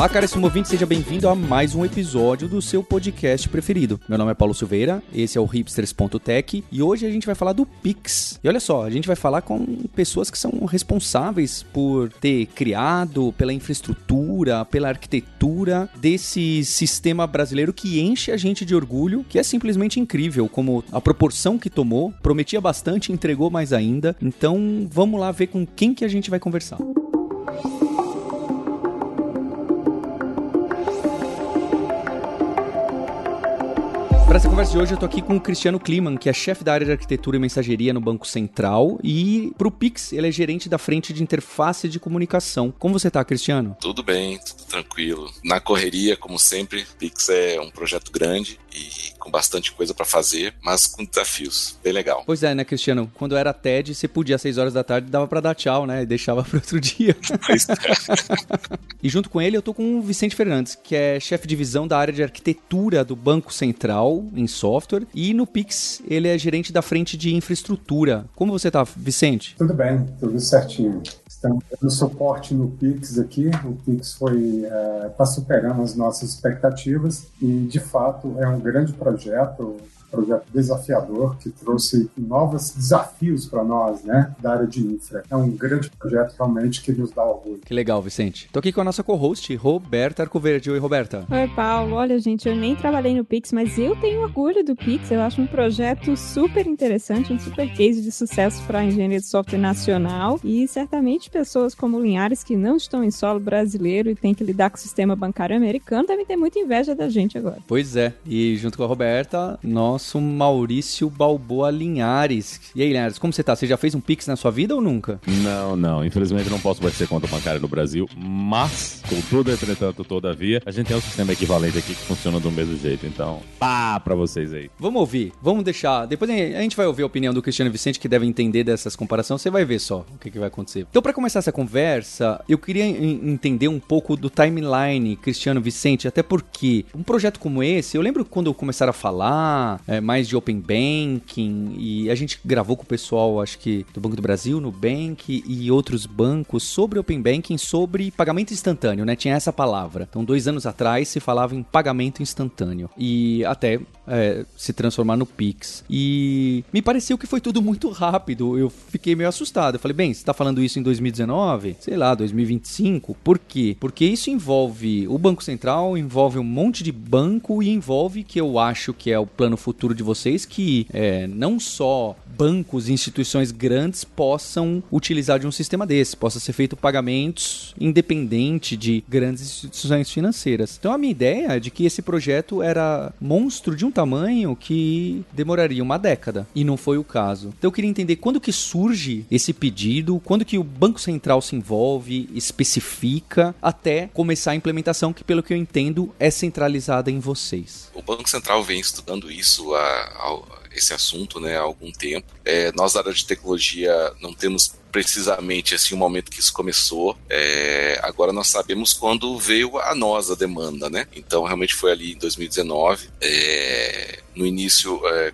Olá, caríssimo ouvinte, seja bem-vindo a mais um episódio do seu podcast preferido. Meu nome é Paulo Silveira, esse é o hipsters.tech e hoje a gente vai falar do Pix. E olha só, a gente vai falar com pessoas que são responsáveis por ter criado pela infraestrutura, pela arquitetura desse sistema brasileiro que enche a gente de orgulho, que é simplesmente incrível como a proporção que tomou, prometia bastante, entregou mais ainda. Então, vamos lá ver com quem que a gente vai conversar. Para essa conversa de hoje, eu tô aqui com o Cristiano Kliman, que é chefe da área de arquitetura e mensageria no Banco Central. E pro Pix, ele é gerente da frente de interface de comunicação. Como você tá, Cristiano? Tudo bem, tudo tranquilo. Na correria, como sempre, Pix é um projeto grande e com bastante coisa para fazer, mas com desafios. Bem legal. Pois é, né, Cristiano? Quando era TED, você podia às 6 horas da tarde dava para dar tchau, né? E deixava para outro dia. É. e junto com ele, eu tô com o Vicente Fernandes, que é chefe de divisão da área de arquitetura do Banco Central em software. E no Pix, ele é gerente da frente de infraestrutura. Como você tá, Vicente? Tudo bem, tudo certinho. Estamos dando suporte no Pix aqui. O Pix foi está é, superando as nossas expectativas e, de fato, é um grande projeto projeto desafiador que trouxe novos desafios para nós, né, da área de infra. É um grande projeto realmente que nos dá orgulho. Que legal, Vicente. Tô aqui com a nossa co-host, Roberta Arcoverde. Oi, Roberta. Oi, Paulo. Olha, gente, eu nem trabalhei no Pix, mas eu tenho orgulho do Pix. Eu acho um projeto super interessante, um super case de sucesso para a engenharia de software nacional e certamente pessoas como Linhares que não estão em solo brasileiro e têm que lidar com o sistema bancário americano devem ter muita inveja da gente agora. Pois é. E junto com a Roberta, nós nosso Maurício Balboa Linhares. E aí, Linhares, como você tá? Você já fez um Pix na sua vida ou nunca? Não, não. Infelizmente não posso bater conta bancária no Brasil, mas, contudo, entretanto, todavia, a gente tem um sistema equivalente aqui que funciona do mesmo jeito. Então, pá pra vocês aí. Vamos ouvir, vamos deixar. Depois a gente vai ouvir a opinião do Cristiano Vicente, que deve entender dessas comparações. Você vai ver só o que, que vai acontecer. Então, para começar essa conversa, eu queria entender um pouco do timeline, Cristiano Vicente, até porque um projeto como esse, eu lembro quando começaram a falar, é, mais de Open Banking e a gente gravou com o pessoal, acho que do Banco do Brasil, Nubank e outros bancos sobre Open Banking, sobre pagamento instantâneo, né? Tinha essa palavra. Então, dois anos atrás se falava em pagamento instantâneo e até é, se transformar no Pix. E me pareceu que foi tudo muito rápido. Eu fiquei meio assustado. Eu falei, bem, você está falando isso em 2019? Sei lá, 2025? Por quê? Porque isso envolve o Banco Central, envolve um monte de banco e envolve que eu acho que é o plano futuro futuro de vocês que é, não só bancos e instituições grandes possam utilizar de um sistema desse, possa ser feito pagamentos independente de grandes instituições financeiras. Então a minha ideia é de que esse projeto era monstro de um tamanho que demoraria uma década e não foi o caso. Então eu queria entender quando que surge esse pedido, quando que o Banco Central se envolve, especifica até começar a implementação que pelo que eu entendo é centralizada em vocês. O Banco Central vem estudando isso a, a, esse assunto né, há algum tempo. É, nós da área de tecnologia não temos precisamente assim o momento que isso começou. É, agora nós sabemos quando veio a nós a demanda, né? Então realmente foi ali em 2019. É, no início é,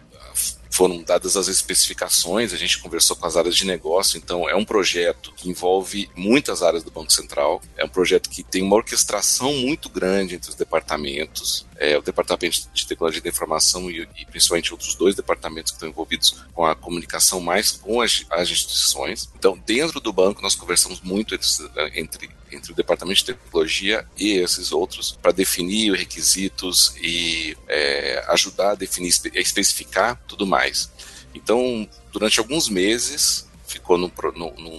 foram dadas as especificações, a gente conversou com as áreas de negócio, então é um projeto que envolve muitas áreas do Banco Central, é um projeto que tem uma orquestração muito grande entre os departamentos, é, o Departamento de Tecnologia da Informação e, e, principalmente outros dois departamentos que estão envolvidos com a comunicação mais com as, as instituições. Então, dentro do banco, nós conversamos muito entre, entre, entre o Departamento de Tecnologia e esses outros para definir requisitos e é, ajudar a definir, especificar tudo mais. Então, durante alguns meses, ficou no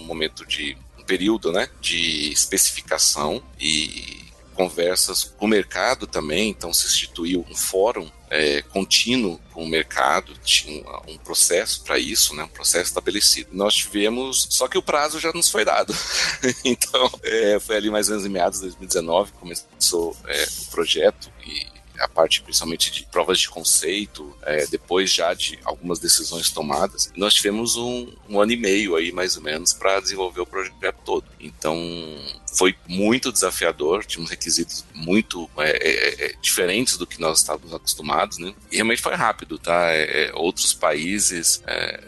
momento de um período né, de especificação e conversas com o mercado também, então se instituiu um fórum é, contínuo com o mercado, tinha um, processo para isso, né, um processo estabelecido. Nós tivemos, só que o prazo já nos foi dado. então, é, foi ali mais ou menos em meados de 2019 começou é, o projeto e a parte principalmente de provas de conceito, é, depois já de algumas decisões tomadas. Nós tivemos um, um ano e meio aí, mais ou menos, para desenvolver o projeto todo. Então, foi muito desafiador, tínhamos requisitos muito é, é, é, diferentes do que nós estávamos acostumados, né? E realmente foi rápido, tá? É, é, outros países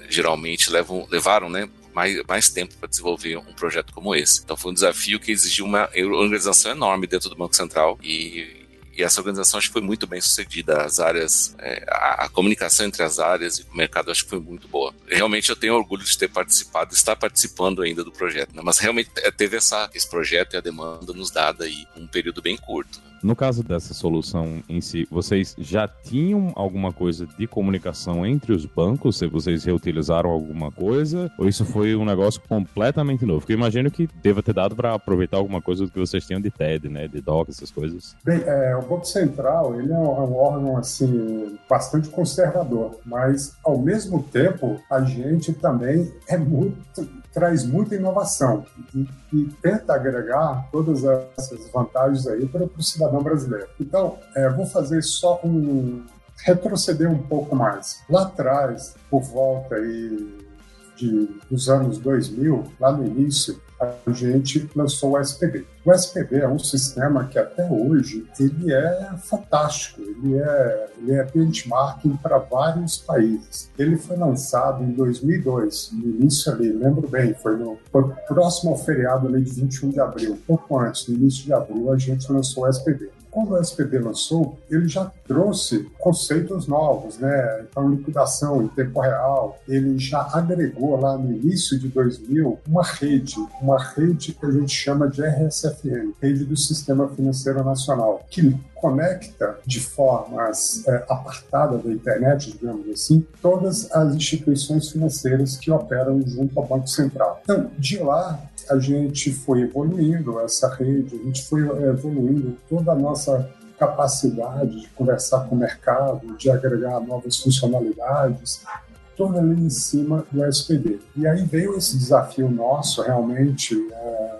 geralmente levam, levaram, né? mais, mais tempo para desenvolver um projeto como esse. Então foi um desafio que exigiu uma organização enorme dentro do Banco Central e e essa organização acho que foi muito bem sucedida. As áreas, é, a, a, comunicação entre as áreas e o mercado acho que foi muito boa. Realmente eu tenho orgulho de ter participado, estar participando ainda do projeto. Né? Mas realmente é, teve essa, esse projeto e a demanda nos dada aí um período bem curto. No caso dessa solução em si, vocês já tinham alguma coisa de comunicação entre os bancos? Se vocês reutilizaram alguma coisa? Ou isso foi um negócio completamente novo? Porque eu imagino que deva ter dado para aproveitar alguma coisa do que vocês tinham de TED, né? De DOC, essas coisas. Bem, é, o Banco Central ele é um, é órgão assim bastante conservador, mas ao mesmo tempo a gente também é muito traz muita inovação e, e tenta agregar todas essas vantagens aí para o cidadão brasileiro. Então, é, vou fazer só um retroceder um pouco mais. Lá atrás, por volta aí de, dos anos 2000, lá no início, a gente lançou o SPB. O SPB é um sistema que até hoje ele é fantástico, ele é, ele é benchmarking para vários países. Ele foi lançado em 2002, no início ali, lembro bem, foi no foi próximo ao feriado ali de 21 de abril, pouco antes, no início de abril, a gente lançou o SPB. Quando o SPB lançou, ele já trouxe conceitos novos, né? Então, liquidação em tempo real. Ele já agregou lá no início de 2000 uma rede, uma rede que a gente chama de RSFN, Rede do Sistema Financeiro Nacional, que conecta de formas é, da internet, digamos assim, todas as instituições financeiras que operam junto ao Banco Central. Então, de lá, a gente foi evoluindo essa rede, a gente foi evoluindo toda a nossa capacidade de conversar com o mercado, de agregar novas funcionalidades, toda ali em cima do SPD. E aí veio esse desafio nosso, realmente, é,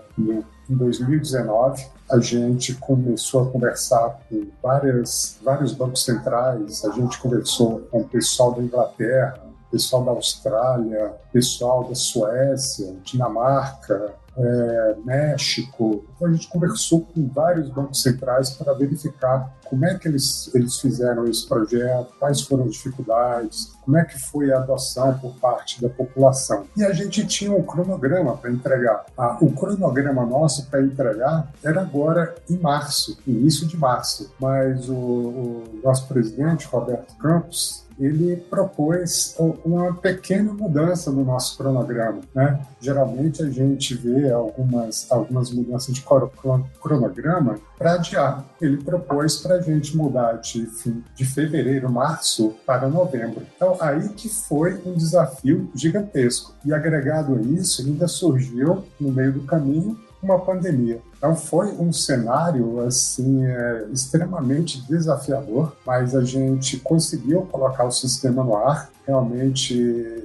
em 2019, a gente começou a conversar com várias, vários bancos centrais, a gente conversou com o pessoal da Inglaterra, pessoal da Austrália, pessoal da Suécia, Dinamarca, é, México. Então a gente conversou com vários bancos centrais para verificar como é que eles, eles fizeram esse projeto, quais foram as dificuldades, como é que foi a adoção por parte da população. E a gente tinha um cronograma para entregar. Ah, o cronograma nosso para entregar era agora em março, início de março, mas o, o nosso presidente, Roberto Campos, ele propôs uma pequena mudança no nosso cronograma. Né? Geralmente a gente vê algumas, algumas mudanças de cronograma para adiar. Ele propôs para a gente mudar de, de fevereiro, março para novembro. Então aí que foi um desafio gigantesco. E agregado a isso, ainda surgiu no meio do caminho uma pandemia. Então foi um cenário assim é, extremamente desafiador, mas a gente conseguiu colocar o sistema no ar. Realmente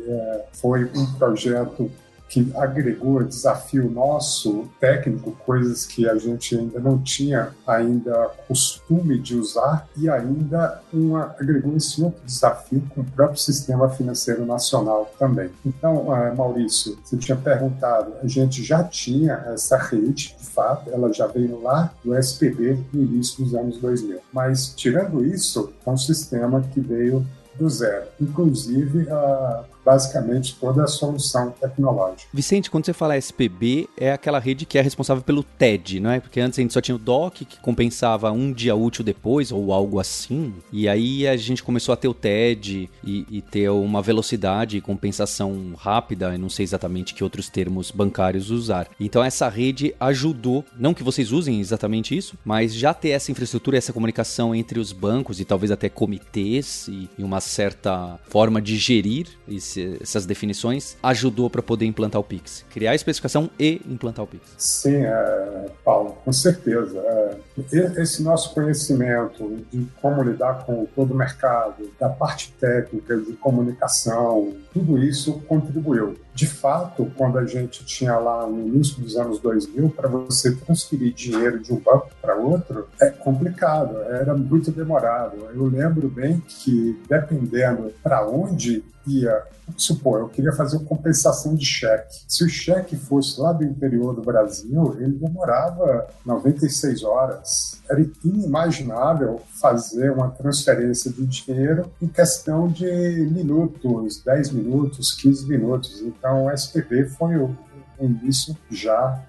é, foi um projeto que agregou desafio nosso técnico, coisas que a gente ainda não tinha ainda costume de usar e ainda uma, agregou esse outro desafio com o próprio sistema financeiro nacional também. Então, uh, Maurício, você tinha perguntado, a gente já tinha essa rede, de fato, ela já veio lá do SPB no início dos anos 2000. Mas, tirando isso, é um sistema que veio do zero. Inclusive, a basicamente toda a solução tecnológica. Vicente, quando você fala SPB, é aquela rede que é responsável pelo TED, não é? Porque antes a gente só tinha o DOC, que compensava um dia útil depois, ou algo assim. E aí a gente começou a ter o TED e, e ter uma velocidade e compensação rápida, eu não sei exatamente que outros termos bancários usar. Então essa rede ajudou, não que vocês usem exatamente isso, mas já ter essa infraestrutura, essa comunicação entre os bancos e talvez até comitês e, e uma certa forma de gerir esse esse, essas definições ajudou para poder implantar o Pix? Criar a especificação e implantar o Pix. Sim, é, Paulo, com certeza. É, esse nosso conhecimento de como lidar com todo o mercado, da parte técnica, de comunicação, tudo isso contribuiu. De fato, quando a gente tinha lá no início dos anos 2000, para você transferir dinheiro de um banco para outro, é complicado, era muito demorado. Eu lembro bem que, dependendo para onde ia, supor, eu queria fazer uma compensação de cheque. Se o cheque fosse lá do interior do Brasil, ele demorava 96 horas. Era inimaginável fazer uma transferência de dinheiro em questão de minutos, 10 minutos, 15 minutos. Então, o SPV foi o, início já,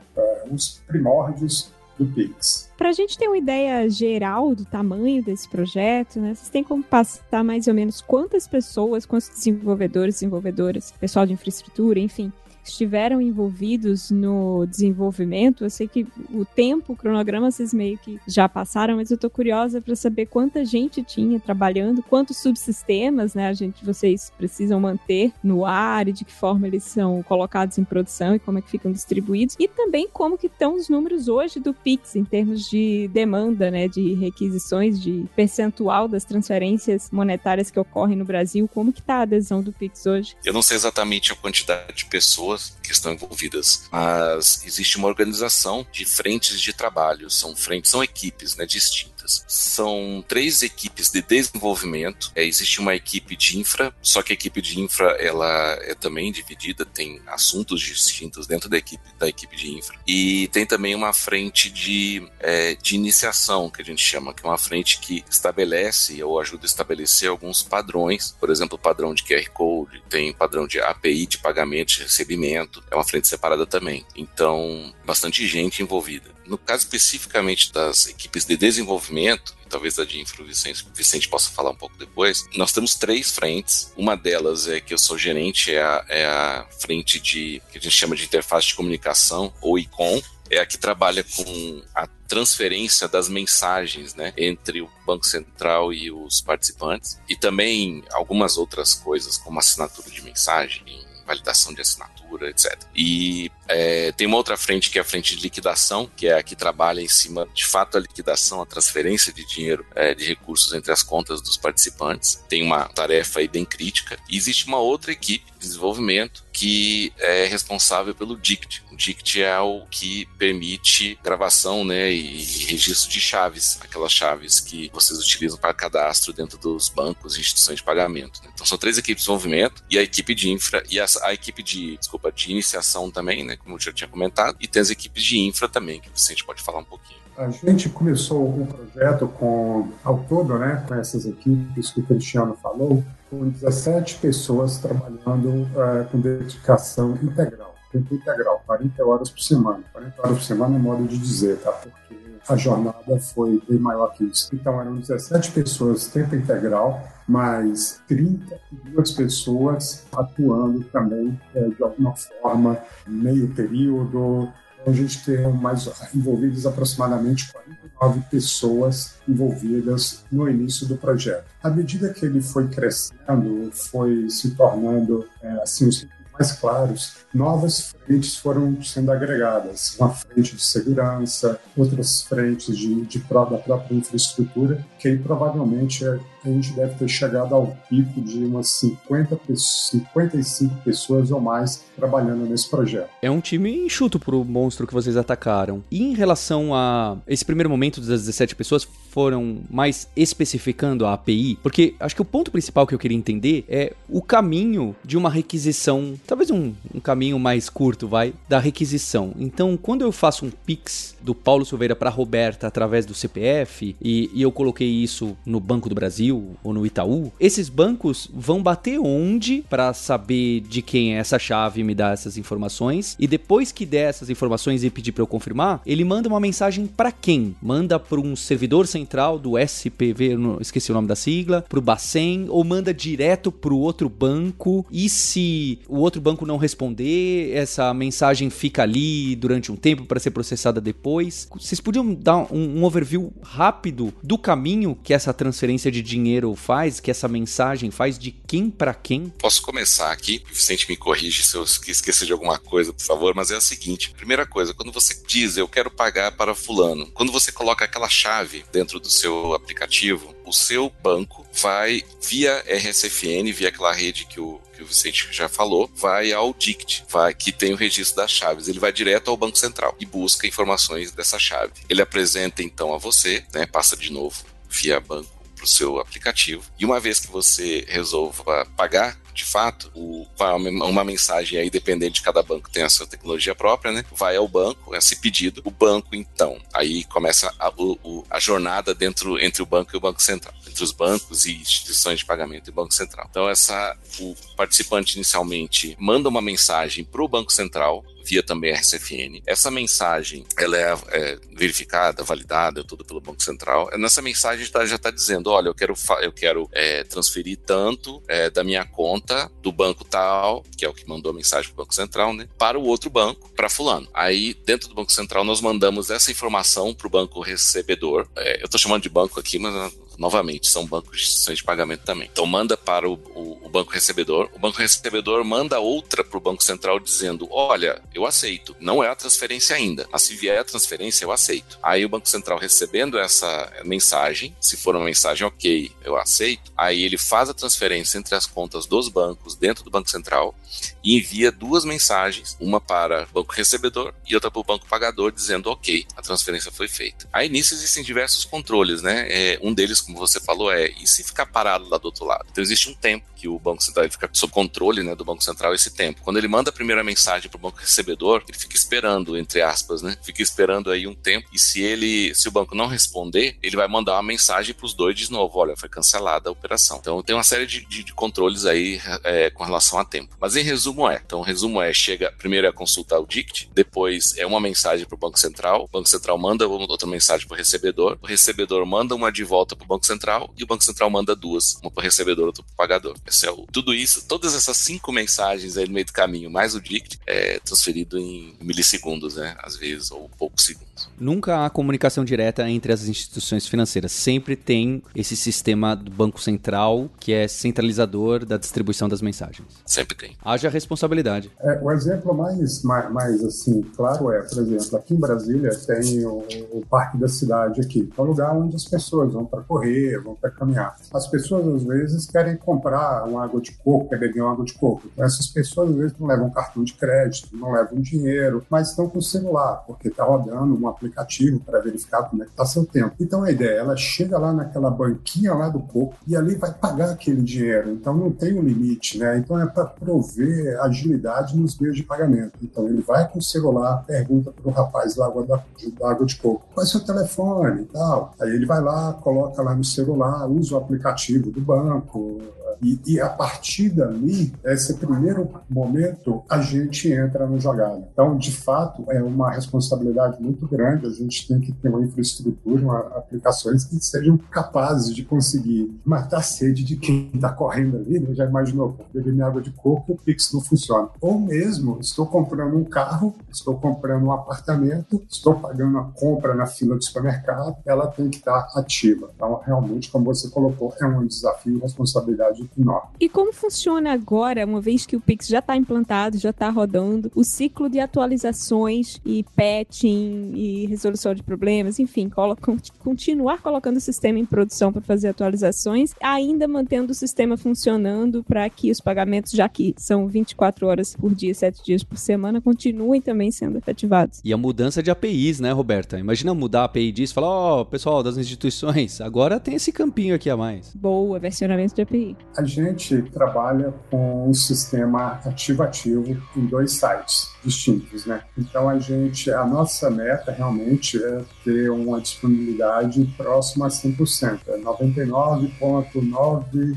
os primórdios do Pix. Para a gente ter uma ideia geral do tamanho desse projeto, né, vocês têm como passar mais ou menos quantas pessoas, quantos desenvolvedores, desenvolvedoras, pessoal de infraestrutura, enfim, estiveram envolvidos no desenvolvimento. Eu sei que o tempo, o cronograma, vocês meio que já passaram, mas eu tô curiosa para saber quanta gente tinha trabalhando, quantos subsistemas, né, a gente, vocês precisam manter no ar e de que forma eles são colocados em produção e como é que ficam distribuídos e também como que estão os números hoje do Pix em termos de demanda, né, de requisições, de percentual das transferências monetárias que ocorrem no Brasil, como que tá a adesão do Pix hoje? Eu não sei exatamente a quantidade de pessoas pessoas que estão envolvidas, mas existe uma organização de frentes de trabalho, são frentes, são equipes né, distintas são três equipes de desenvolvimento. É, existe uma equipe de infra, só que a equipe de infra ela é também dividida, tem assuntos distintos dentro da equipe da equipe de infra. E tem também uma frente de, é, de iniciação, que a gente chama, que é uma frente que estabelece ou ajuda a estabelecer alguns padrões, por exemplo, padrão de QR Code, tem padrão de API de pagamento de recebimento, é uma frente separada também. Então, bastante gente envolvida. No caso especificamente das equipes de desenvolvimento, e talvez a de Infra Vicente, Vicente possa falar um pouco depois, nós temos três frentes. Uma delas é que eu sou gerente, é a, é a frente de que a gente chama de interface de comunicação, ou ICOM, é a que trabalha com a transferência das mensagens né, entre o Banco Central e os participantes, e também algumas outras coisas, como assinatura de mensagem, validação de assinatura, etc. E é, tem uma outra frente que é a frente de liquidação, que é a que trabalha em cima, de fato, a liquidação, a transferência de dinheiro, é, de recursos entre as contas dos participantes. Tem uma tarefa aí bem crítica. E existe uma outra equipe de desenvolvimento que é responsável pelo DICT. O DICT é o que permite gravação né, e registro de chaves, aquelas chaves que vocês utilizam para cadastro dentro dos bancos e instituições de pagamento. Né? Então são três equipes de desenvolvimento e a equipe de infra e a, a equipe de, desculpa, de iniciação também, né? como eu já tinha comentado, e tem as equipes de infra também, que a gente pode falar um pouquinho. A gente começou o projeto com, ao todo, né, com essas equipes que o Cristiano falou, com 17 pessoas trabalhando é, com dedicação integral, tempo integral, 40 horas por semana. 40 horas por semana é modo de dizer, tá? Porque a jornada foi bem maior que isso. Então, eram 17 pessoas tempo integral, mais 32 pessoas atuando também é, de alguma forma, meio período. Então, a gente tem mais envolvidos aproximadamente 49 pessoas envolvidas no início do projeto. À medida que ele foi crescendo, foi se tornando é, assim, os mais claros, novas frentes foram sendo agregadas. Uma frente de segurança, outras frentes de, de da própria infraestrutura, que aí provavelmente a gente deve ter chegado ao pico de umas 50, 55 pessoas ou mais trabalhando nesse projeto. É um time enxuto pro monstro que vocês atacaram. E em relação a esse primeiro momento das 17 pessoas, foram mais especificando a API? Porque acho que o ponto principal que eu queria entender é o caminho de uma requisição, talvez um, um caminho mais curto, vai, da requisição. Então, quando eu faço um Pix do Paulo Silveira para Roberta através do CPF e, e eu coloquei isso no Banco do Brasil ou no Itaú, esses bancos vão bater onde para saber de quem é essa chave e me dar essas informações. E depois que der essas informações e pedir para eu confirmar, ele manda uma mensagem para quem? Manda para um servidor central do SPV, não, esqueci o nome da sigla, pro Bacen ou manda direto pro outro banco? E se o outro outro banco não responder, essa mensagem fica ali durante um tempo para ser processada depois. Vocês podiam dar um, um, overview rápido do caminho que essa transferência de dinheiro faz, que essa mensagem faz, de quem para quem? Posso começar aqui? O Vicente me corrige se eu esquecer de alguma coisa, por favor, mas é a seguinte: primeira coisa, quando você diz eu quero pagar para Fulano, quando você coloca aquela chave dentro do seu aplicativo, o seu banco vai via RSFN, via aquela rede que o, que o Vicente já falou, vai ao DICT, vai, que tem o registro das chaves. Ele vai direto ao Banco Central e busca informações dessa chave. Ele apresenta então a você, né, passa de novo via banco para o seu aplicativo. E uma vez que você resolva pagar de fato, o, uma mensagem aí, dependendo de cada banco, tem a sua tecnologia própria, né? Vai ao banco, esse pedido, o banco, então, aí começa a, o, a jornada dentro entre o banco e o Banco Central, entre os bancos e instituições de pagamento e Banco Central. Então, essa, o participante inicialmente manda uma mensagem para o Banco Central, via também RCFN. Essa mensagem ela é, é verificada, validada, tudo pelo Banco Central. Nessa mensagem tá, já está dizendo, olha, eu quero, eu quero é, transferir tanto é, da minha conta do banco tal, que é o que mandou a mensagem para o Banco Central, né, para o outro banco, para fulano. Aí, dentro do Banco Central, nós mandamos essa informação para o banco recebedor. É, eu estou chamando de banco aqui, mas novamente, são bancos de instituições de pagamento também. Então manda para o, o, o banco recebedor, o banco recebedor manda outra para o Banco Central dizendo: olha, eu aceito, não é a transferência ainda, mas se vier a transferência, eu aceito. Aí o Banco Central recebendo essa mensagem, se for uma mensagem ok, eu aceito, aí ele faz a transferência entre as contas dos bancos dentro do Banco Central e envia duas mensagens, uma para o banco recebedor e outra para o banco pagador, dizendo ok, a transferência foi feita. Aí nisso existem diversos controles, né? É, um deles como você falou, é e se ficar parado lá do outro lado? Então existe um tempo que o Banco Central fica sob controle né, do Banco Central esse tempo. Quando ele manda a primeira mensagem para o banco recebedor, ele fica esperando, entre aspas, né? Fica esperando aí um tempo. E se ele, se o banco não responder, ele vai mandar uma mensagem para os dois de novo: olha, foi cancelada a operação. Então tem uma série de, de, de controles aí é, com relação a tempo. Mas em resumo é: então resumo é: chega primeiro a consultar o DICT, depois é uma mensagem para o Banco Central, o Banco Central manda outra mensagem para o recebedor, o recebedor manda uma de volta para o Banco Central e o Banco Central manda duas, uma para o recebedor e outra para o pagador. Esse é o, tudo isso, todas essas cinco mensagens aí no meio do caminho, mais o DICT, é transferido em milissegundos, né? Às vezes, ou poucos segundos. Nunca há comunicação direta entre as instituições financeiras. Sempre tem esse sistema do Banco Central que é centralizador da distribuição das mensagens. Sempre tem. Haja responsabilidade. É, o exemplo mais, mais, mais, assim, claro é, por exemplo, aqui em Brasília tem o, o Parque da Cidade aqui. É um lugar onde as pessoas vão para correr, vão para caminhar. As pessoas, às vezes, querem comprar uma água de coco, quer beber uma água de coco. Então, essas pessoas, às vezes, não levam cartão de crédito, não levam dinheiro, mas estão com o celular, porque está rodando um aplicativo para verificar como é que está seu tempo. Então a ideia, ela chega lá naquela banquinha lá do coco e ali vai pagar aquele dinheiro. Então não tem um limite, né? Então é para prover agilidade nos meios de pagamento. Então ele vai com o celular, pergunta para o rapaz lá da, da água de coco, qual é seu telefone e tal. Aí ele vai lá, coloca lá no celular, usa o aplicativo do banco, e, e, a partir dali, esse primeiro momento, a gente entra no jogada. Então, de fato, é uma responsabilidade muito grande. A gente tem que ter uma infraestrutura, uma, aplicações que sejam capazes de conseguir matar a sede de quem está correndo ali. Né? Já imaginou, beber minha água de coco, o Pix não funciona. Ou mesmo, estou comprando um carro, estou comprando um apartamento, estou pagando a compra na fila do supermercado, ela tem que estar ativa. Então, realmente, como você colocou, é um desafio e responsabilidade E como funciona agora, uma vez que o Pix já está implantado, já está rodando, o ciclo de atualizações e patching e resolução de problemas, enfim, continuar colocando o sistema em produção para fazer atualizações, ainda mantendo o sistema funcionando para que os pagamentos, já que são 24 horas por dia, 7 dias por semana, continuem também sendo efetivados. E a mudança de APIs, né, Roberta? Imagina mudar a API disso e falar, ó, oh, pessoal das instituições, agora tem esse campinho aqui a mais. Boa, versionamento de API. A gente trabalha com um sistema ativo-ativo em dois sites distintos, né? Então a gente, a nossa meta realmente é ter uma disponibilidade próxima a 100%, é 99,9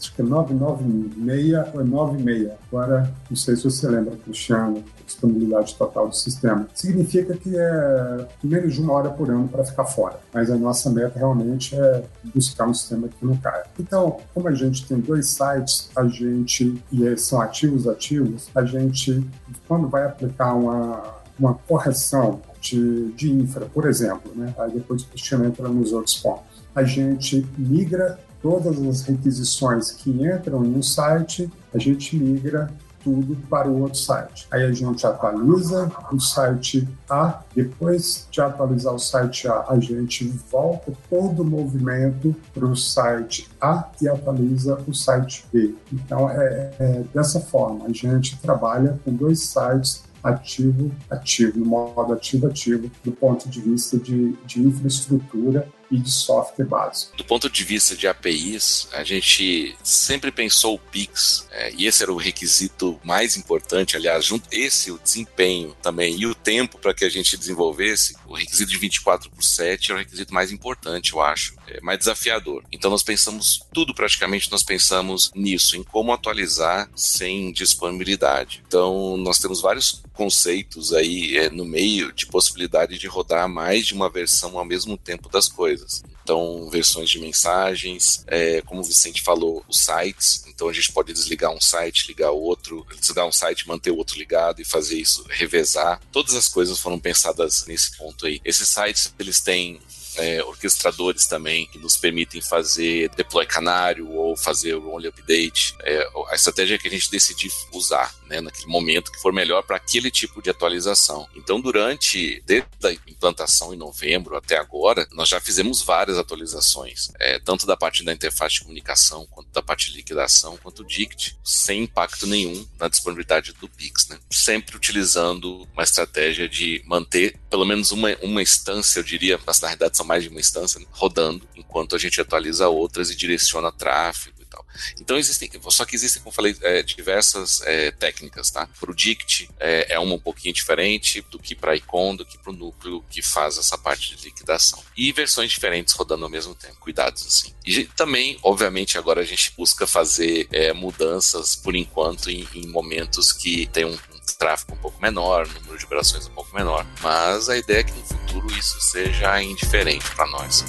acho que é 996 ou 96. Agora, não sei se você lembra, Cristiano, disponibilidade total do sistema. Significa que é menos de uma hora por ano para ficar fora, mas a nossa meta realmente é buscar um sistema que não caia. Então, como a gente tem dois sites, a gente, e são ativos ativos, a gente, quando vai aplicar uma, uma correção de, de infra, por exemplo, né? aí depois o Cristiano entra nos outros pontos, a gente migra todas as requisições que entram em um site, a gente migra tudo para o outro site. Aí a gente atualiza o site A, depois de atualizar o site A, a gente volta todo o movimento para o site A e atualiza o site B. Então é, é dessa forma, a gente trabalha com dois sites ativo, ativo, no modo ativo, ativo, do ponto de vista de, de infraestrutura e de software básico. Do ponto de vista de APIs, a gente sempre pensou o Pix, é, e esse era o requisito mais importante, aliás, junto, esse, o desempenho também, e o tempo para que a gente desenvolvesse, o requisito de 24 por 7 é o requisito mais importante, eu acho, é mais desafiador. Então nós pensamos, tudo praticamente nós pensamos nisso, em como atualizar sem disponibilidade. Então nós temos vários conceitos aí é, no meio de possibilidade de rodar mais de uma versão ao mesmo tempo das coisas. Então, versões de mensagens, é, como o Vicente falou, os sites. Então, a gente pode desligar um site, ligar outro, desligar um site, manter o outro ligado e fazer isso, revezar. Todas as coisas foram pensadas nesse ponto aí. Esses sites, eles têm é, orquestradores também que nos permitem fazer deploy canário ou fazer o only update. É, a estratégia que a gente decidir usar né, naquele momento que for melhor para aquele tipo de atualização. Então, durante, desde a implantação em novembro até agora, nós já fizemos várias atualizações, é, tanto da parte da interface de comunicação, quanto da parte de liquidação, quanto DICT, sem impacto nenhum na disponibilidade do Pix. Né? Sempre utilizando uma estratégia de manter pelo menos uma, uma instância, eu diria, mas na realidade são mais de uma instância, né, rodando, enquanto a gente atualiza outras e direciona tráfego e tal. Então existem, só que existem, como falei, é, diversas é, técnicas, tá? Para o Dict é, é, uma um pouquinho diferente do que para Icon, do que para o núcleo que faz essa parte de liquidação. E versões diferentes rodando ao mesmo tempo, cuidados assim. E também, obviamente, agora a gente busca fazer é, mudanças por enquanto em, em momentos que tem um, tráfego um pouco menor, número de operações um pouco menor. Mas a ideia é que no futuro isso seja indiferente para nós.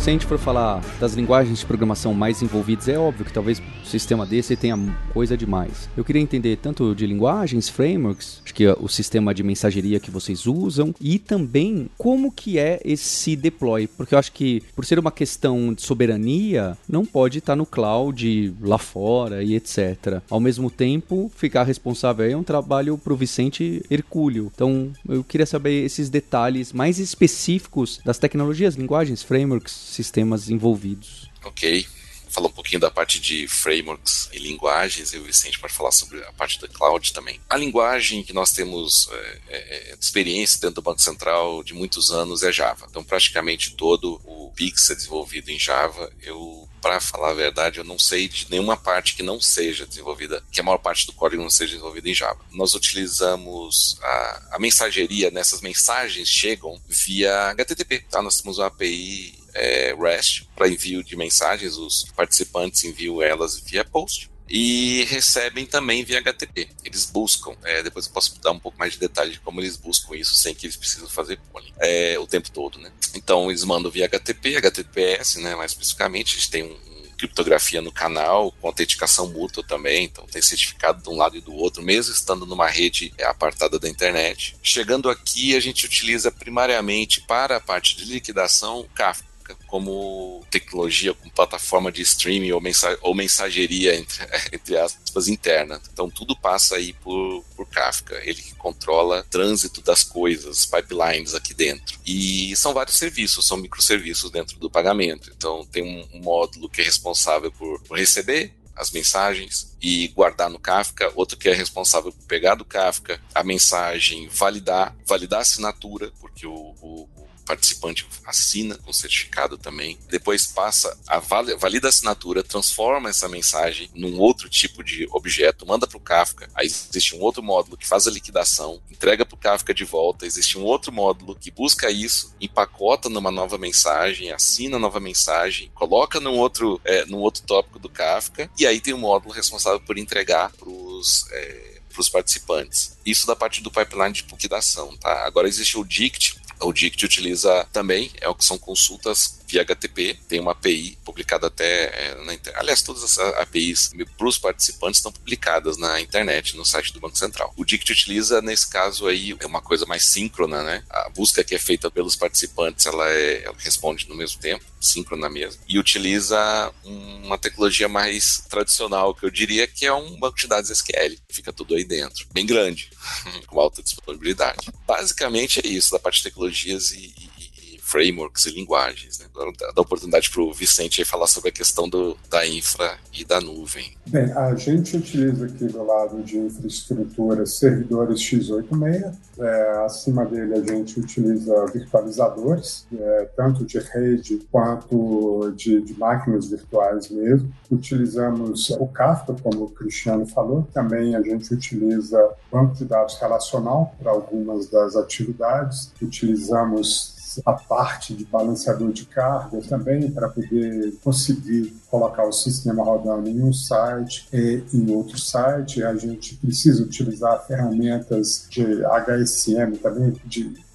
Se a gente for falar das linguagens de programação mais envolvidas, é óbvio que talvez um sistema desse tenha coisa demais. Eu queria entender tanto de linguagens, frameworks, acho que o sistema de mensageria que vocês usam e também como que é esse deploy, porque eu acho que por ser uma questão de soberania, não pode estar no cloud lá fora e etc. Ao mesmo tempo, ficar responsável é um trabalho para o Vicente Hercúleo. Então, eu queria saber esses detalhes mais específicos das tecnologias, linguagens, frameworks, sistemas envolvidos. Ok. Falar um pouquinho da parte de frameworks e linguagens, e o Vicente pode falar sobre a parte da cloud também. A linguagem que nós temos é, é, experiência dentro do Banco Central de muitos anos é Java. Então, praticamente todo o Pix é desenvolvido em Java. Eu para falar a verdade, eu não sei de nenhuma parte que não seja desenvolvida, que a maior parte do código não seja desenvolvida em Java. Nós utilizamos a, a mensageria, nessas mensagens chegam via HTTP, tá? Nós temos uma API é, REST para envio de mensagens, os participantes enviam elas via post e recebem também via HTTP. Eles buscam, é, depois eu posso dar um pouco mais de detalhe de como eles buscam isso sem que eles precisem fazer polling é, o tempo todo, né? Então eles mandam via HTTP, HTTPS, né? Mais especificamente, eles têm um, criptografia no canal, com autenticação mútua também, então tem certificado de um lado e do outro, mesmo estando numa rede apartada da internet. Chegando aqui, a gente utiliza primariamente para a parte de liquidação Kafka como tecnologia, como plataforma de streaming ou, mensa ou mensageria, entre, entre aspas, interna. Então tudo passa aí por, por Kafka, ele que controla trânsito das coisas, pipelines aqui dentro. E são vários serviços, são microserviços dentro do pagamento. Então tem um, um módulo que é responsável por, por receber as mensagens e guardar no Kafka, outro que é responsável por pegar do Kafka a mensagem, validar, validar a assinatura, porque o, o, participante assina com certificado também. Depois passa a valida a assinatura, transforma essa mensagem num outro tipo de objeto, manda para o Kafka. Aí existe um outro módulo que faz a liquidação, entrega para o Kafka de volta. Existe um outro módulo que busca isso, empacota numa nova mensagem, assina a nova mensagem, coloca num outro, é, num outro tópico do Kafka. E aí tem um módulo responsável por entregar para os é, para os participantes. Isso da parte do pipeline de liquidação, tá? Agora existe o DICT, o DICT utiliza também, é o que são consultas via HTTP, tem uma API publicada até é, na internet. Aliás, todas as APIs para os participantes estão publicadas na internet, no site do Banco Central. O DICT utiliza, nesse caso aí, é uma coisa mais síncrona, né? A busca que é feita pelos participantes, ela, é, ela responde no mesmo tempo, síncrona mesmo, e utiliza uma tecnologia mais tradicional, que eu diria que é um banco de dados SQL. Fica tudo aí dentro. Bem grande, com alta disponibilidade. Basicamente é isso, da parte de tecnologias e, e frameworks e linguagens. Né? Agora dá oportunidade para o Vicente falar sobre a questão do, da infra e da nuvem. Bem, a gente utiliza aqui do lado de infraestrutura servidores x86. É, acima dele a gente utiliza virtualizadores, é, tanto de rede quanto de, de, máquinas virtuais mesmo. Utilizamos o Kafka, como o Cristiano falou. Também a gente utiliza banco de dados relacional para algumas das atividades. Utilizamos a parte de balanceador de carga também para poder conseguir colocar o sistema rodando em um site e em outro site. A gente precisa utilizar ferramentas de HSM também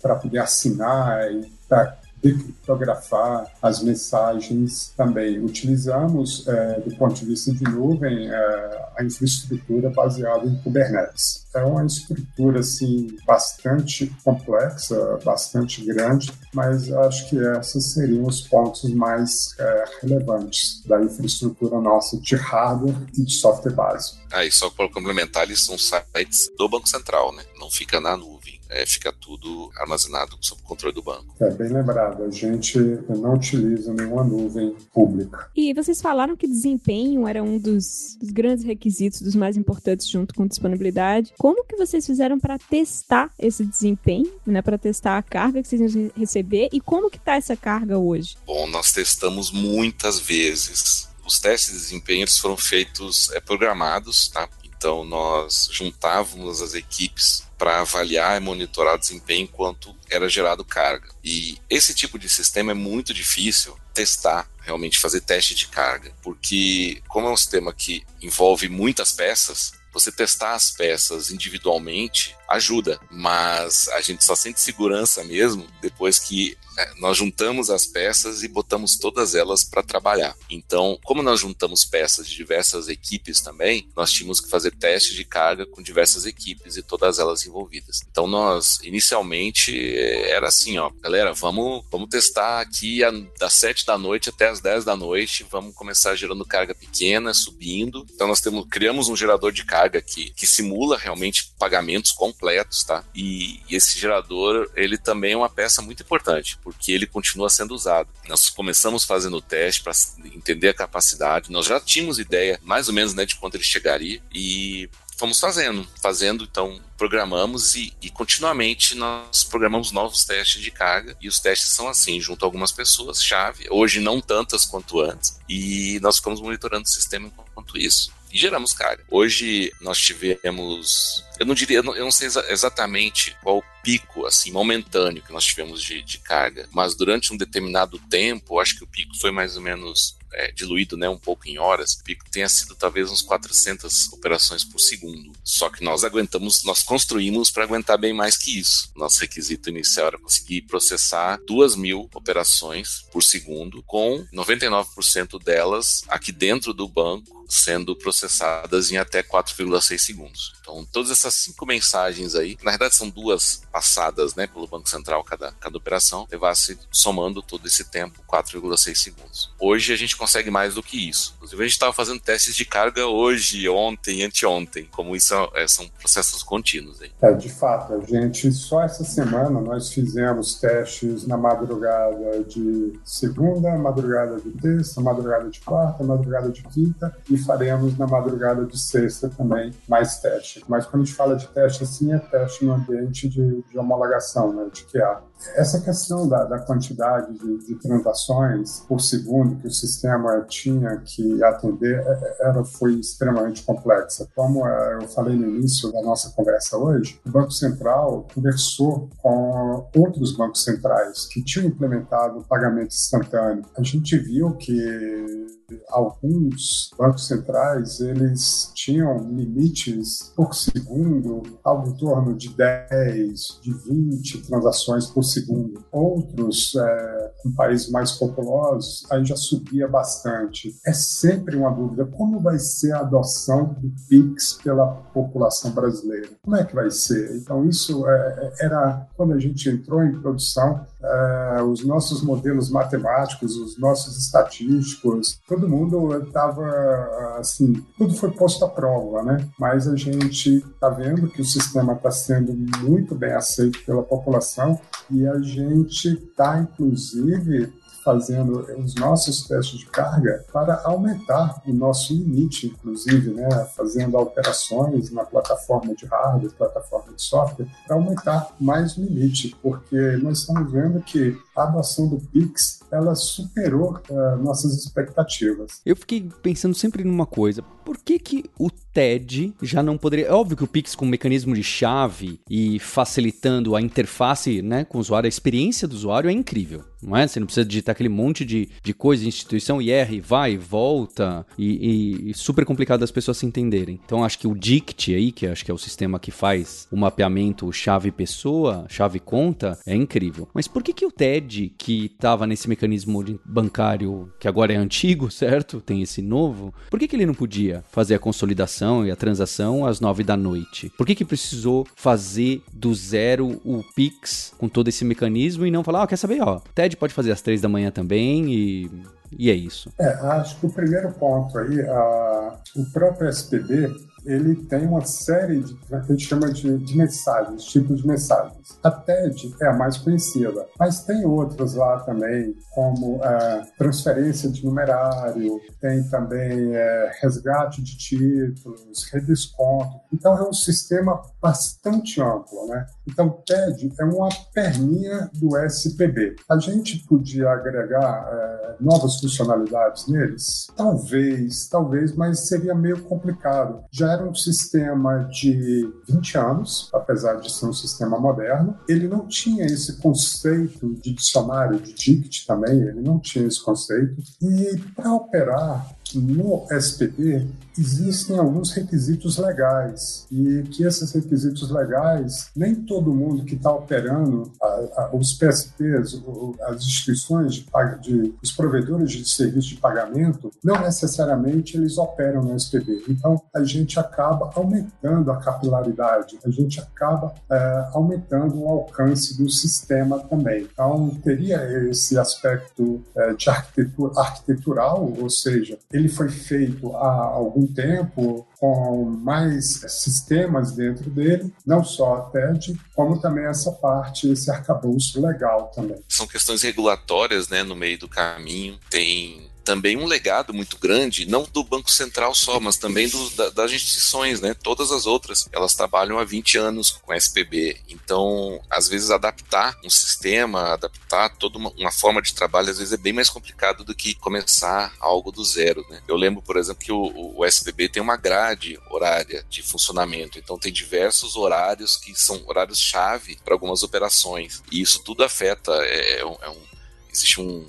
para poder assinar e para decriptografar as mensagens também. Utilizamos, é, do ponto de vista de nuvem, é, a infraestrutura baseada em Kubernetes. É uma estrutura assim bastante complexa, bastante grande, mas acho que esses seriam os pontos mais é, relevantes da infraestrutura nossa de hardware e de software básico. Ah, e só para complementar, eles são sites do Banco Central, né? Não fica na nuvem é, fica tudo armazenado sob controle do banco. É bem lembrado, a gente não utiliza nenhuma nuvem pública. E vocês falaram que desempenho era um dos, dos grandes requisitos, dos mais importantes junto com disponibilidade. Como que vocês fizeram para testar esse desempenho, né, para testar a carga que vocês iam receber e como que está essa carga hoje? Bom, nós testamos muitas vezes os testes de desempenho foram feitos é, programados, tá? Então nós juntávamos as equipes para avaliar e monitorar o desempenho enquanto era gerado carga. E esse tipo de sistema é muito difícil testar, realmente fazer teste de carga, porque como é um sistema que envolve muitas peças, você testar as peças individualmente ajuda, mas a gente só sente segurança mesmo depois que é, nós juntamos as peças e botamos todas elas para trabalhar. Então, como nós juntamos peças de diversas equipes também, nós tínhamos que fazer testes de carga com diversas equipes e todas elas envolvidas. Então, nós inicialmente era assim, ó, galera, vamos, vamos testar aqui a, das 7 da noite até as 10 da noite, vamos começar gerando carga pequena, subindo. Então, nós temos, criamos um gerador de carga aqui que simula realmente pagamentos completos, tá? E, e esse gerador, ele também é uma peça muito importante porque ele continua sendo usado. Nós começamos fazendo o teste para entender a capacidade, nós já tínhamos ideia mais ou menos né, de quanto ele chegaria e fomos fazendo, fazendo, então programamos e, e, continuamente nós programamos novos testes de carga e os testes são assim, junto a algumas pessoas chave, hoje não tantas quanto antes, e nós ficamos monitorando o sistema enquanto isso e geramos carga. Hoje nós tivemos, eu não diria, eu não, eu não sei exatamente qual pico assim momentâneo que nós tivemos de, de carga, mas durante um determinado tempo, acho que o pico foi mais ou menos é, diluído né, um pouco em horas, o pico tenha sido talvez uns 400 operações por segundo. Só que nós aguentamos, nós construímos para aguentar bem mais que isso. Nosso requisito inicial era conseguir processar 2 mil operações por segundo, com 99% delas aqui dentro do banco sendo processadas em até 4,6 segundos. Então, todas essas cinco mensagens aí, na verdade são duas passadas né, pelo Banco Central cada, cada operação, levasse somando todo esse tempo 4,6 segundos. Hoje a gente consegue mais do que isso. Inclusive, a gente estava fazendo testes de carga hoje, ontem, anteontem, como isso é, são processos contínuos. Aí. É, de fato, a gente, só essa semana, nós fizemos testes na madrugada de segunda, madrugada de terça, madrugada de quarta, madrugada de quinta e faremos na madrugada de sexta também mais testes. Mas quando a gente fala de teste assim, é teste no ambiente de de homologação, né, de QA. Essa questão da, da quantidade de, de, transações por segundo que o sistema tinha que atender é, é, era, foi extremamente complexa. Como é, eu falei no início da nossa conversa hoje, o Banco Central conversou com outros bancos centrais que tinham implementado pagamento instantâneo. A gente viu que alguns bancos centrais eles tinham limites por segundo, algo em torno de 10, de 20 transações por segundo. Outros, é, em países mais populosos, aí já subia bastante. É sempre uma dúvida, como vai ser a adoção do PIX pela população brasileira? Como é que vai ser? Então, isso é, era, quando a gente entrou em produção, é, os nossos modelos matemáticos, os nossos estatísticos, todo mundo estava, assim, tudo foi posto à prova, né? Mas a gente está vendo que o sistema está sendo muito bem aceito pela população e a gente está, inclusive, fazendo os nossos testes de carga para aumentar o nosso limite, inclusive, né, fazendo alterações na plataforma de hardware, plataforma de software, para aumentar mais o limite, porque nós estamos vendo que a adoção do Pix ela superou uh, nossas expectativas. Eu fiquei pensando sempre numa coisa: por que, que o TED já não poderia. É óbvio que o Pix, com um mecanismo de chave e facilitando a interface né, com o usuário, a experiência do usuário é incrível. Não é? Você não precisa digitar aquele monte de, de coisa, instituição, IR, vai, volta, e, e, e super complicado das pessoas se entenderem. Então acho que o DICT aí, que acho que é o sistema que faz o mapeamento chave-pessoa, chave-conta, é incrível. Mas por que, que o TED, que estava nesse mecanismo bancário que agora é antigo, certo? Tem esse novo, por que, que ele não podia fazer a consolidação e a transação às nove da noite? Por que, que precisou fazer do zero o Pix com todo esse mecanismo e não falar, ó, oh, quer saber, ó, TED pode fazer às três da manhã também e, e é isso. É, acho que o primeiro ponto aí, a, o próprio SPB, ele tem uma série de, que a gente chama de, de mensagens, tipos de mensagens. A TED é a mais conhecida, mas tem outras lá também, como é, transferência de numerário, tem também é, resgate de títulos, redesconto. Então, é um sistema bastante amplo, né? Então, TED é uma perninha do SPB. A gente podia agregar é, novas funcionalidades neles? Talvez, talvez, mas seria meio complicado. Já era um sistema de 20 anos, apesar de ser um sistema moderno. Ele não tinha esse conceito de dicionário, de ticket também, ele não tinha esse conceito. E para operar no SPB existem alguns requisitos legais e que esses requisitos legais nem todo mundo que está operando a, a, os PSPs, as instituições de, de, os provedores de serviço de pagamento, não necessariamente eles operam no SPB. Então a gente acaba aumentando a capilaridade, a gente acaba é, aumentando o alcance do sistema também. Então teria esse aspecto é, de arquitetura arquitetural, ou seja, ele foi feito há algum tempo com mais sistemas dentro dele, não só a TED, como também essa parte, esse arcabouço legal também. São questões regulatórias, né, no meio do caminho. Tem também um legado muito grande, não do Banco Central só, mas também do, da, das instituições, né? Todas as outras, elas trabalham há 20 anos com SPB. Então, às vezes, adaptar um sistema, adaptar toda uma, uma, forma de trabalho, às vezes é bem mais complicado do que começar algo do zero, né? Eu lembro, por exemplo, que o, o SPB tem uma grade horária de funcionamento, então tem diversos horários que são horários-chave para algumas operações. E isso tudo afeta, é, é um, é existe um,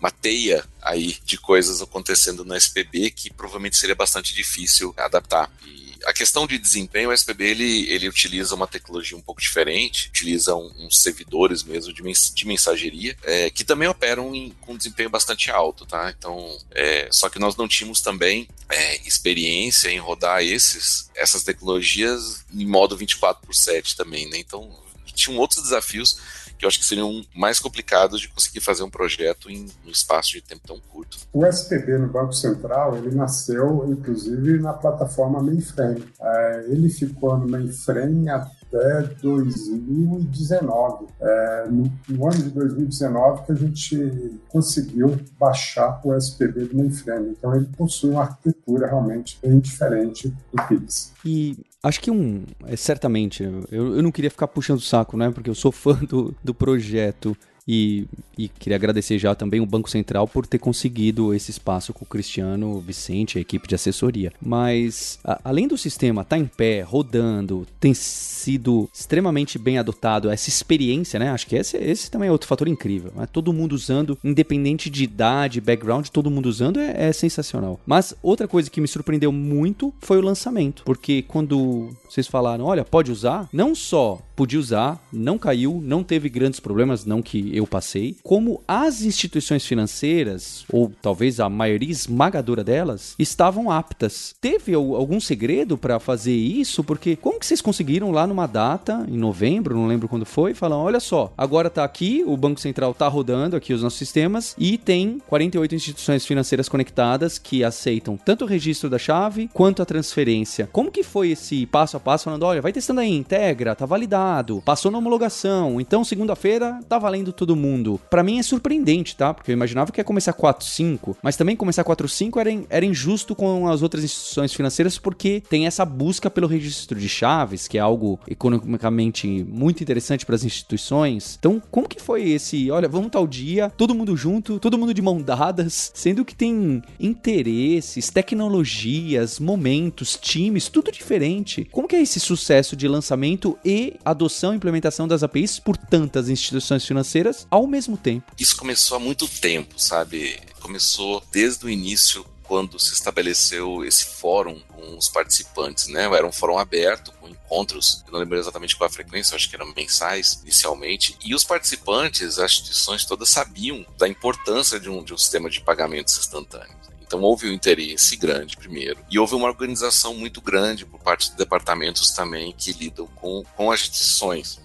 uma teia aí de coisas acontecendo no SPB que provavelmente seria bastante difícil adaptar. E a questão de desempenho, o SPB ele, ele utiliza uma tecnologia um pouco diferente, utiliza um, uns servidores mesmo de, mens de mensageria, é, que também operam em, com desempenho bastante alto, tá? Então, é, só que nós não tínhamos também é, experiência em rodar esses, essas tecnologias em modo 24 por 7 também, né? Então, tinham outros desafios que eu acho que seriam mais complicados de conseguir fazer um projeto em um espaço de tempo tão curto. O SPB no Banco Central, ele nasceu, inclusive, na plataforma mainframe. É, ele ficou no mainframe até 2019. É, no, no, ano de 2019 que a gente conseguiu baixar o SPB do mainframe. Então ele possui uma arquitetura realmente bem diferente do Pix. E Acho que um. É, certamente. Eu, eu não queria ficar puxando o saco, né? Porque eu sou fã do, do projeto. E, e, queria agradecer já também o Banco Central por ter conseguido esse espaço com o Cristiano, o Vicente, a equipe de assessoria. Mas, a, além do sistema estar tá em pé, rodando, tem sido extremamente bem adotado, essa experiência, né? Acho que esse, esse também é outro fator incrível. Né? Todo mundo usando, independente de idade, background, todo mundo usando é, é sensacional. Mas outra coisa que me surpreendeu muito foi o lançamento. Porque quando vocês falaram, olha, pode usar, não só podia usar, não caiu, não teve grandes problemas, não que eu passei, como as instituições financeiras, ou talvez a maioria esmagadora delas, estavam aptas. Teve algum segredo para fazer isso? Porque como que vocês conseguiram lá numa data, em novembro, não lembro quando foi, falar, olha só, agora tá aqui, o Banco Central tá rodando aqui os nossos sistemas e tem 48 instituições financeiras conectadas que aceitam tanto o registro da chave quanto a transferência. Como que foi esse passo a passo falando, olha, vai testando aí, integra, tá validado, passou na homologação, então segunda-feira tá valendo todo mundo. Para mim é surpreendente, tá? Porque eu imaginava que ia começar 4-5, mas também começar 4-5 era, era injusto com as outras instituições financeiras porque tem essa busca pelo registro de chaves, que é algo economicamente muito interessante para as instituições. Então, como que foi esse, olha, vamos tal dia, todo mundo junto, todo mundo de mão dadas, sendo que tem interesses, tecnologias, momentos, times, tudo diferente. Como que é esse sucesso de lançamento e adoção e implementação das APIs por tantas instituições financeiras ao mesmo tempo. Isso começou há muito tempo, sabe? Começou desde o início quando se estabeleceu esse fórum com os participantes, né? Era um fórum aberto com encontros, eu não lembro exatamente qual a frequência, acho que eram mensais inicialmente, e os participantes, as instituições todas sabiam da importância de um, de um sistema de pagamentos instantâneos. Então houve um interesse grande primeiro e houve uma organização muito grande por parte dos departamentos também que lidam com, com as instituições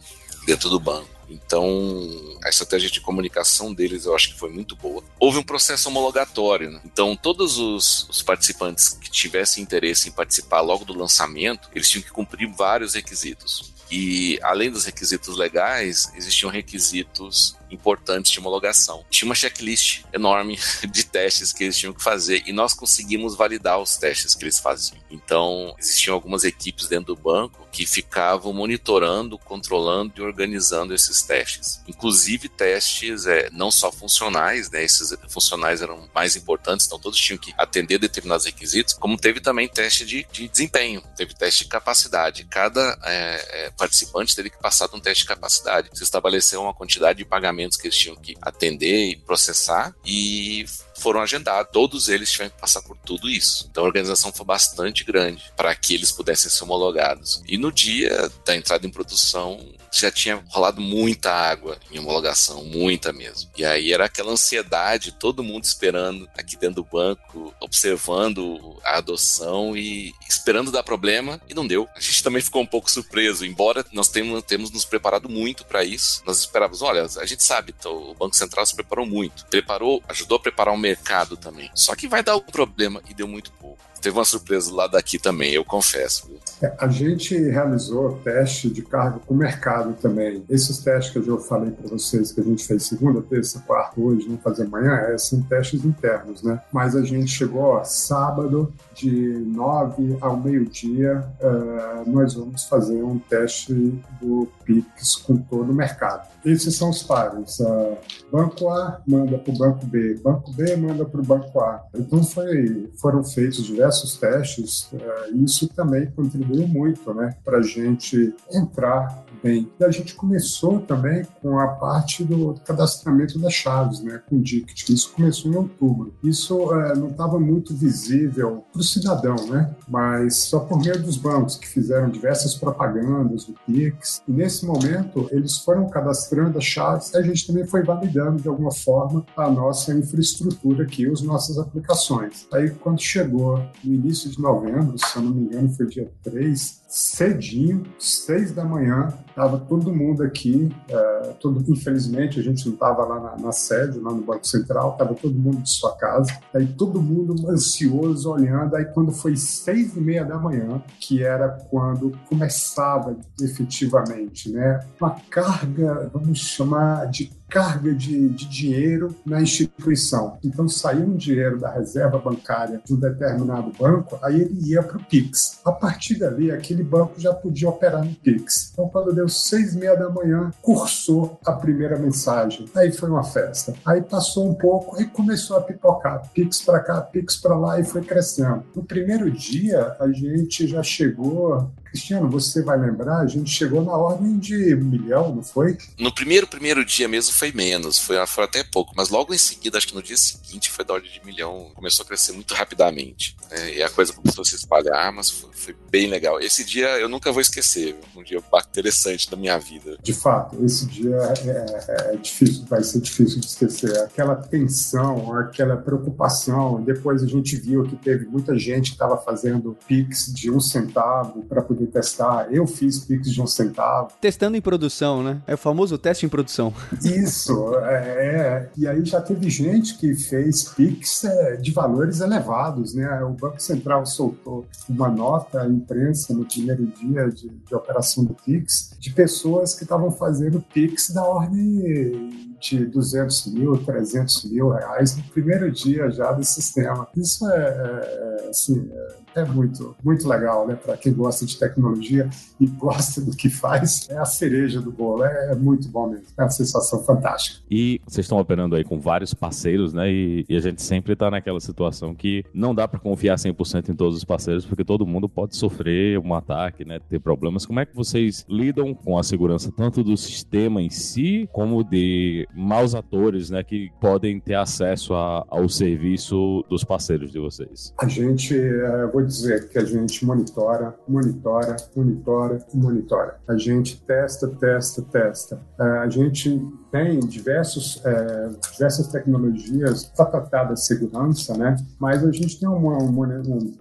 dentro do banco. Então, a estratégia de comunicação deles eu acho que foi muito boa. Houve um processo homologatório, né? então todos os, os, participantes que tivessem interesse em participar logo do lançamento, eles tinham que cumprir vários requisitos. E além dos requisitos legais, existiam requisitos importantes de homologação. Tinha uma checklist enorme de testes que eles tinham que fazer e nós conseguimos validar os testes que eles faziam. Então, existiam algumas equipes dentro do banco que ficavam monitorando, controlando e organizando esses testes. Inclusive testes é, não só funcionais, né? Esses funcionais eram mais importantes, então todos tinham que atender determinados requisitos, como teve também teste de, de desempenho, teve teste de capacidade. Cada é, é, participante teve que passar de um teste de capacidade. Se estabeleceu uma quantidade de pagamento que eles tinham que atender e processar. E foram agendados. Todos eles tiveram que passar por tudo isso. Então a organização foi bastante grande para que eles pudessem ser homologados. E no dia da entrada em produção, já tinha rolado muita água em homologação, muita mesmo. E aí era aquela ansiedade, todo mundo esperando aqui dentro do banco, observando a adoção e esperando dar problema, e não deu. A gente também ficou um pouco surpreso, embora nós temos, temos nos preparado muito para isso. Nós esperávamos, olha, a gente sabe, então, o Banco Central se preparou muito, preparou, ajudou a preparar o mercado também. Só que vai dar algum problema e deu muito pouco teve uma surpresa lá daqui também, eu confesso. É, a gente realizou teste de carga com o mercado também. Esses testes que eu já falei para vocês que a gente fez segunda, terça, quarta, hoje, não fazer amanhã, é, são testes internos, né? Mas a gente chegou ó, sábado, de nove ao meio-dia, uh, nós vamos fazer um teste do Pix com todo o mercado. Esses são os pares. Uh, banco A manda para o banco B, banco B manda para o banco A. Então foi, foram feitos diversos testes uh, e isso também contribuiu muito né, para a gente entrar bem. E a gente começou também com a parte do cadastramento das chaves, né, com o DICT. Isso começou em outubro. Isso uh, não estava muito visível para o cidadão, né, mas só por meio dos bancos que fizeram diversas propagandas do Pix. E nesse momento eles foram cadastrando as chaves e a gente também foi validando de alguma forma a nossa infraestrutura aqui, as nossas aplicações. Aí quando chegou no início de novembro, se eu não me engano foi dia 3, cedinho, seis da manhã, estava todo mundo aqui, é, todo, infelizmente a gente não estava lá na, na, sede, lá no Banco Central, estava todo mundo de sua casa, aí todo mundo ansioso olhando, aí quando foi seis e meia da manhã, que era quando começava efetivamente, né, uma carga, vamos chamar de carga de, de dinheiro na instituição. Então, saiu um dinheiro da reserva bancária de um determinado banco, aí ele ia para o PIX. A partir dali, aquele aquele banco já podia operar no Pix. Então, quando deu seis e meia da manhã, cursou a primeira mensagem. Aí foi uma festa. Aí passou um pouco e começou a pipocar. Pix para cá, Pix para lá e foi crescendo. No primeiro dia, a gente já chegou Cristiano, você vai lembrar, a gente chegou na ordem de um milhão, não foi? No primeiro, primeiro dia mesmo foi menos, foi, foi até pouco, mas logo em seguida, acho que no dia seguinte foi da ordem de milhão, começou a crescer muito rapidamente. Né? E a coisa começou a se espalhar, mas foi, foi bem legal. Esse dia eu nunca vou esquecer, um dia interessante da minha vida. De fato, esse dia é, é, é difícil, vai ser difícil de esquecer. Aquela tensão, aquela preocupação. Depois a gente viu que teve muita gente que estava fazendo Pix de um centavo para poder testar. Eu fiz Pix de um centavo. Testando em produção, né? É o famoso teste em produção. Isso, é. é. E aí já teve gente que fez Pix é, de valores elevados, né? O Banco Central soltou uma nota à imprensa no primeiro dia de, de operação do Pix de pessoas que estavam fazendo Pix da ordem de 200 mil, 300 mil reais no primeiro dia já do sistema. Isso é, é, é assim, é, é muito, muito legal, né? Para quem gosta de tecnologia e gosta do que faz, é a cereja do bolo. É, é muito bom mesmo. É uma sensação fantástica. E vocês estão operando aí com vários parceiros, né? E, e a gente sempre está naquela situação que não dá para confiar 100% em todos os parceiros, porque todo mundo pode sofrer um ataque, né? Ter problemas. Como é que vocês lidam com a segurança tanto do sistema em si, como de maus atores, né, que podem ter acesso a, ao serviço dos parceiros de vocês? A gente, é, vou dizer que a gente monitora, monitora, monitora, monitora. A gente testa, testa, testa. É, a gente tem diversos, é, diversas tecnologias para tratar da segurança, né? Mas a gente tem uma, uma,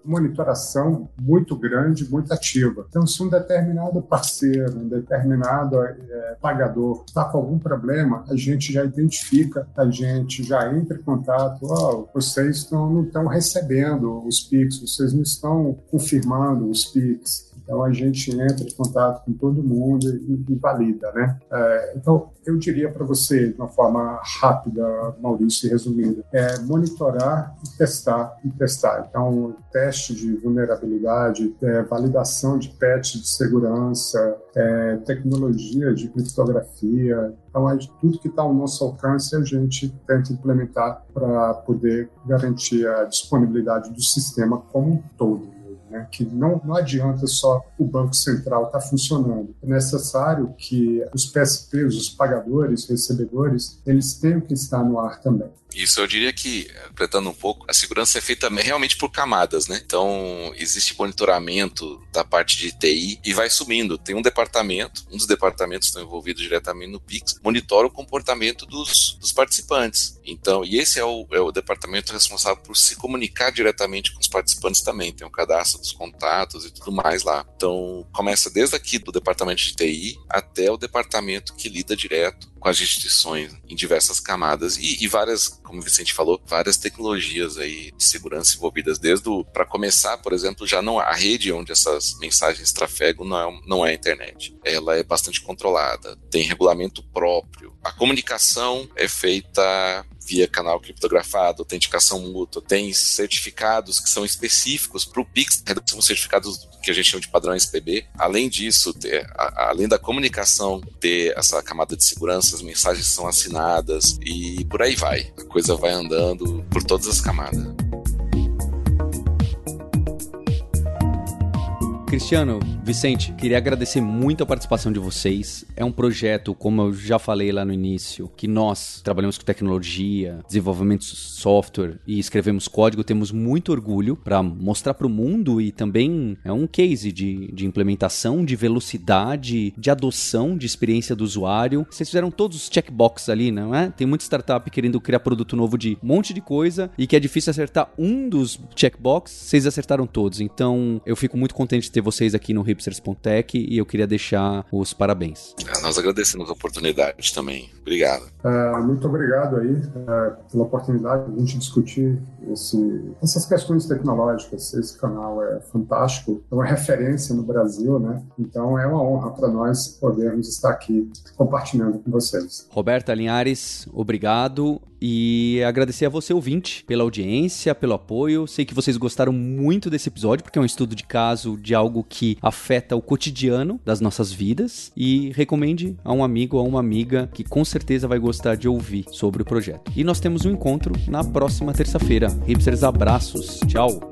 monitoração muito grande, muito ativa. Então, se um determinado parceiro, um determinado é, pagador está com algum problema, a gente já identifica, a gente já entra em contato. Oh, vocês não estão recebendo os PIX, vocês não estão confirmando os PIX. Então a gente entra em contato com todo mundo e, e valida, né? É, então eu diria para você, de uma forma rápida, Maurício, e resumida, é monitorar e testar e testar. Então, teste de vulnerabilidade, é, validação de patch de segurança, é, tecnologia de criptografia. Então, é tudo que está ao nosso alcance a gente tenta implementar para poder garantir a disponibilidade do sistema como um todo né? que não, não adianta só o Banco Central estar tá funcionando. É necessário que os PSPs, os pagadores, recebedores, eles tenham que estar no ar também. Isso, eu diria que, completando um pouco, a segurança é feita realmente por camadas, né? Então, existe monitoramento da parte de TI e vai subindo. Tem um departamento, um dos departamentos estão envolvidos diretamente no Pix, monitora o comportamento dos, dos participantes. Então, e esse é o, é o departamento responsável por se comunicar diretamente com os participantes também. Tem o cadastro dos contatos e tudo mais lá. Então, começa desde aqui do departamento de TI até o departamento que lida direto com as instituições em diversas camadas e, e, várias, como o Vicente falou, várias tecnologias aí de segurança envolvidas desde o para começar, por exemplo, já não a rede onde essas mensagens trafegam não é, não é a internet. Ela é bastante controlada, tem regulamento próprio. A comunicação é feita via canal criptografado, autenticação mútua, tem certificados que são específicos para o Pix, são certificados que a gente chama de padrão SPB. Além disso, ter, a, além da comunicação ter essa camada de segurança, as mensagens são assinadas e por aí vai. A coisa vai andando por todas as camadas. Cristiano, Vicente, queria agradecer muito a participação de vocês. É um projeto, como eu já falei lá no início, que nós trabalhamos com tecnologia, desenvolvimento de software e escrevemos código, temos muito orgulho para mostrar para o mundo e também é um case de, de implementação, de velocidade, de adoção de experiência do usuário. Vocês fizeram todos os checkboxes ali, não é? Tem muita startup querendo criar produto novo de um monte de coisa e que é difícil acertar um dos checkboxes, vocês acertaram todos. Então eu fico muito contente de ter vocês aqui no hipsters.tech e eu queria deixar os parabéns. É, nós agradecemos a oportunidade também. Obrigado. É, muito obrigado aí é, pela oportunidade de a gente discutir esse, essas questões tecnológicas. Esse canal é fantástico, é uma referência no Brasil, né? Então é uma honra para nós podermos estar aqui compartilhando com vocês. Roberta Linhares, obrigado. E agradecer a você, ouvinte, pela audiência, pelo apoio. Sei que vocês gostaram muito desse episódio, porque é um estudo de caso de algo que afeta o cotidiano das nossas vidas. E recomende a um amigo ou a uma amiga que com certeza vai gostar de ouvir sobre o projeto. E nós temos um encontro na próxima terça-feira. Hipsters, abraços. Tchau.